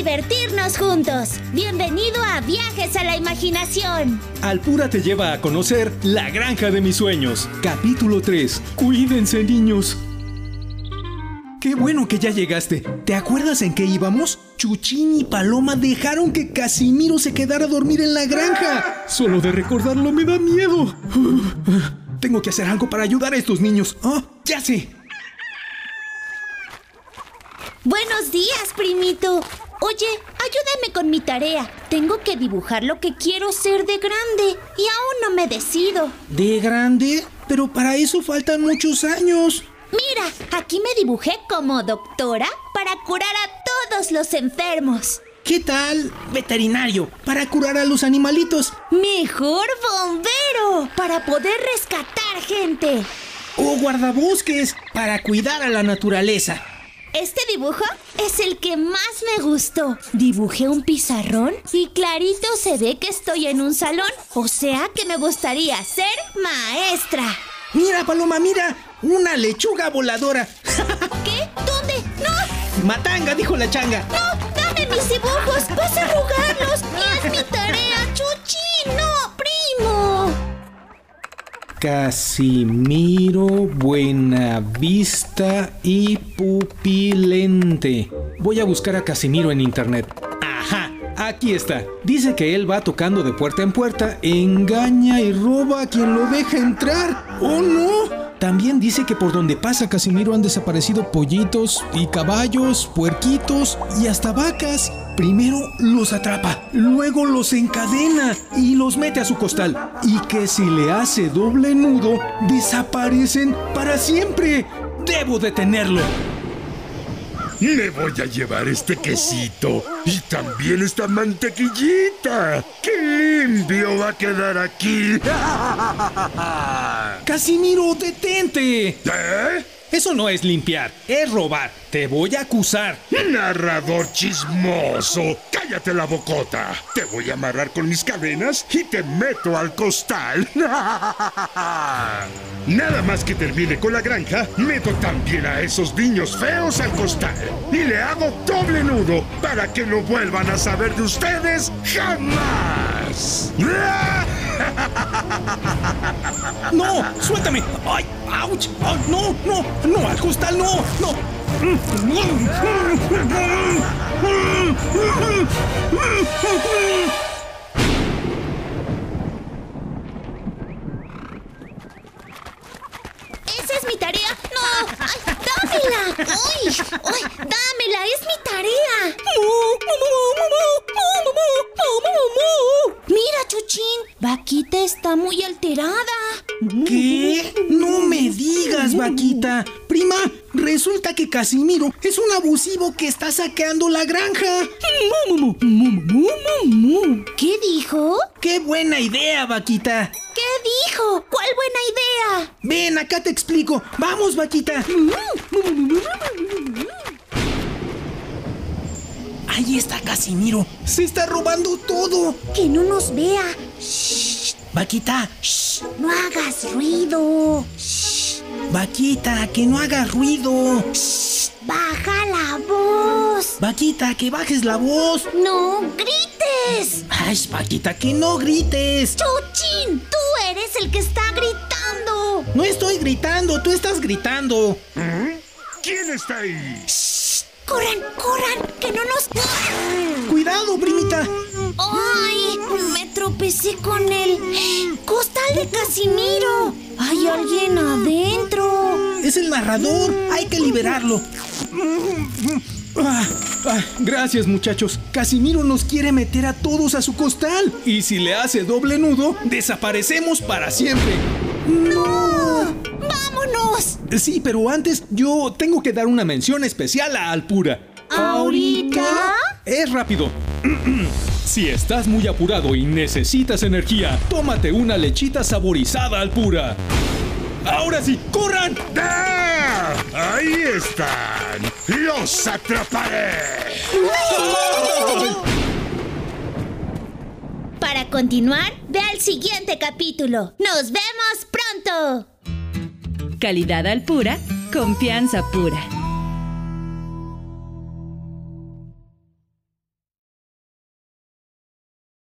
divertirnos juntos. Bienvenido a Viajes a la Imaginación. Alpura te lleva a conocer La Granja de mis Sueños. Capítulo 3. Cuídense, niños. Qué bueno que ya llegaste. ¿Te acuerdas en qué íbamos? Chuchín y Paloma dejaron que Casimiro se quedara a dormir en la granja. Solo de recordarlo me da miedo. Tengo que hacer algo para ayudar a estos niños. ¡Ah! ¡Ya sé! Buenos días, primito. Oye, ayúdame con mi tarea. Tengo que dibujar lo que quiero ser de grande y aún no me decido. ¿De grande? Pero para eso faltan muchos años. Mira, aquí me dibujé como doctora para curar a todos los enfermos. ¿Qué tal veterinario para curar a los animalitos? Mejor bombero para poder rescatar gente. O guardabosques para cuidar a la naturaleza. Este dibujo es el que más me gustó. Dibujé un pizarrón y clarito se ve que estoy en un salón. O sea que me gustaría ser maestra. Mira, Paloma, mira, una lechuga voladora. ¿Qué? ¿Dónde? ¡No! Matanga, dijo la changa. ¡No! ¡Dame mis dibujos! ¡Vas a arrugarlos! ¡Y es mi tarea, Chuchi! ¡No! Casimiro Buenavista y Pupilente. Voy a buscar a Casimiro en internet. ¡Ajá! Aquí está. Dice que él va tocando de puerta en puerta, engaña y roba a quien lo deja entrar. ¡Oh no! También dice que por donde pasa Casimiro han desaparecido pollitos y caballos, puerquitos y hasta vacas. Primero los atrapa, luego los encadena y los mete a su costal. Y que si le hace doble nudo, desaparecen para siempre. Debo detenerlo. Me voy a llevar este quesito y también esta mantequillita. ¡Qué limpio va a quedar aquí! Casimiro, detente. ¿Eh? Eso no es limpiar, es robar. Te voy a acusar. Narrador chismoso, cállate la bocota. Te voy a amarrar con mis cadenas y te meto al costal. Nada más que termine con la granja, meto también a esos niños feos al costal y le hago doble nudo para que no vuelvan a saber de ustedes jamás. No, suéltame. Ay, ouch. Ay, no, no, no, al costal, no, no. ¡Esa es mi tarea! ¡No! ¡Ay, dámela! ¡Uy! ¡Uy! ¡Dámela! ¡Es mi tarea! Alterada. ¿Qué? No me digas, vaquita. Prima, resulta que Casimiro es un abusivo que está saqueando la granja. ¿Qué dijo? ¡Qué buena idea, vaquita! ¿Qué dijo? ¿Cuál buena idea? Ven, acá te explico. Vamos, vaquita. Ahí está Casimiro. Se está robando todo. Que no nos vea. Vaquita, shh. No hagas ruido. Vaquita, que no hagas ruido. Baja la voz. Vaquita, que bajes la voz. No grites. Ay, Vaquita, que no grites. Chuchín, tú eres el que está gritando. No estoy gritando, tú estás gritando. ¿Quién está ahí? Corran, corran, que no nos... Cuidado, primita. ¡Ay! Me tropecé con el costal de Casimiro. Hay alguien adentro. Es el narrador. Hay que liberarlo. Ah, ah, gracias muchachos. Casimiro nos quiere meter a todos a su costal. Y si le hace doble nudo, desaparecemos para siempre. ¡No! ¡Vámonos! Sí, pero antes yo tengo que dar una mención especial a Alpura. ¿Ahorita? Es rápido. Si estás muy apurado y necesitas energía, tómate una lechita saborizada Alpura. Ahora sí, corran. ¡Ah! ¡Ahí están! ¡Los atraparé! Para continuar, ve al siguiente capítulo. ¡Nos vemos pronto! Calidad al pura, confianza pura.